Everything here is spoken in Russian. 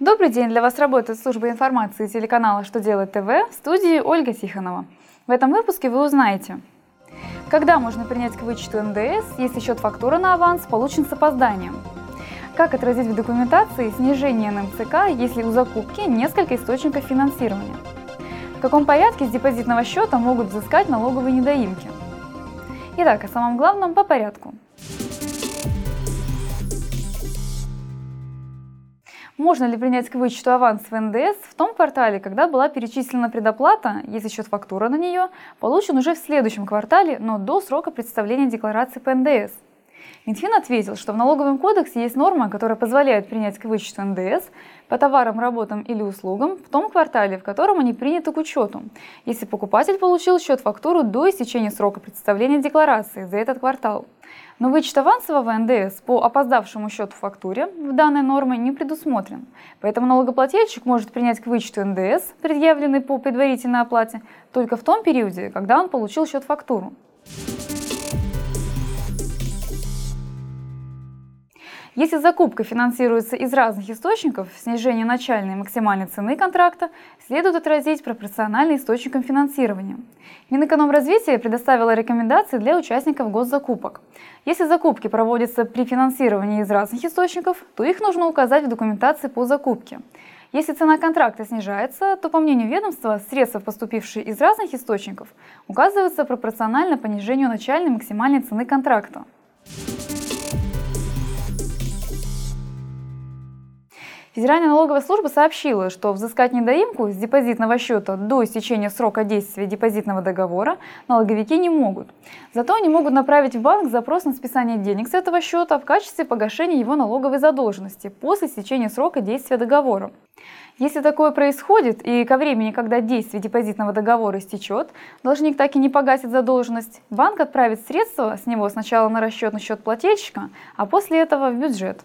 Добрый день! Для вас работает служба информации телеканала «Что делает ТВ» в студии Ольга Тихонова. В этом выпуске вы узнаете, когда можно принять к вычету НДС, если счет фактуры на аванс получен с опозданием, как отразить в документации снижение НМЦК, если у закупки несколько источников финансирования, в каком порядке с депозитного счета могут взыскать налоговые недоимки. Итак, о самом главном по порядку – Можно ли принять к вычету аванс в НДС в том квартале, когда была перечислена предоплата, если счет фактура на нее получен уже в следующем квартале, но до срока представления декларации по НДС? Минфин ответил, что в налоговом кодексе есть норма, которая позволяет принять к вычету НДС по товарам, работам или услугам в том квартале, в котором они приняты к учету, если покупатель получил счет-фактуру до истечения срока представления декларации за этот квартал. Но вычет авансового НДС по опоздавшему счету фактуре в данной норме не предусмотрен. Поэтому налогоплательщик может принять к вычету НДС, предъявленный по предварительной оплате, только в том периоде, когда он получил счет-фактуру. Если закупка финансируется из разных источников, снижение начальной и максимальной цены контракта следует отразить пропорционально источникам финансирования. Минэкономразвитие предоставило рекомендации для участников госзакупок. Если закупки проводятся при финансировании из разных источников, то их нужно указать в документации по закупке. Если цена контракта снижается, то, по мнению ведомства, средства, поступившие из разных источников, указываются пропорционально понижению начальной и максимальной цены контракта. Федеральная налоговая служба сообщила, что взыскать недоимку с депозитного счета до истечения срока действия депозитного договора налоговики не могут. Зато они могут направить в банк запрос на списание денег с этого счета в качестве погашения его налоговой задолженности после истечения срока действия договора. Если такое происходит, и ко времени, когда действие депозитного договора истечет, должник так и не погасит задолженность, банк отправит средства с него сначала на расчетный счет плательщика, а после этого в бюджет.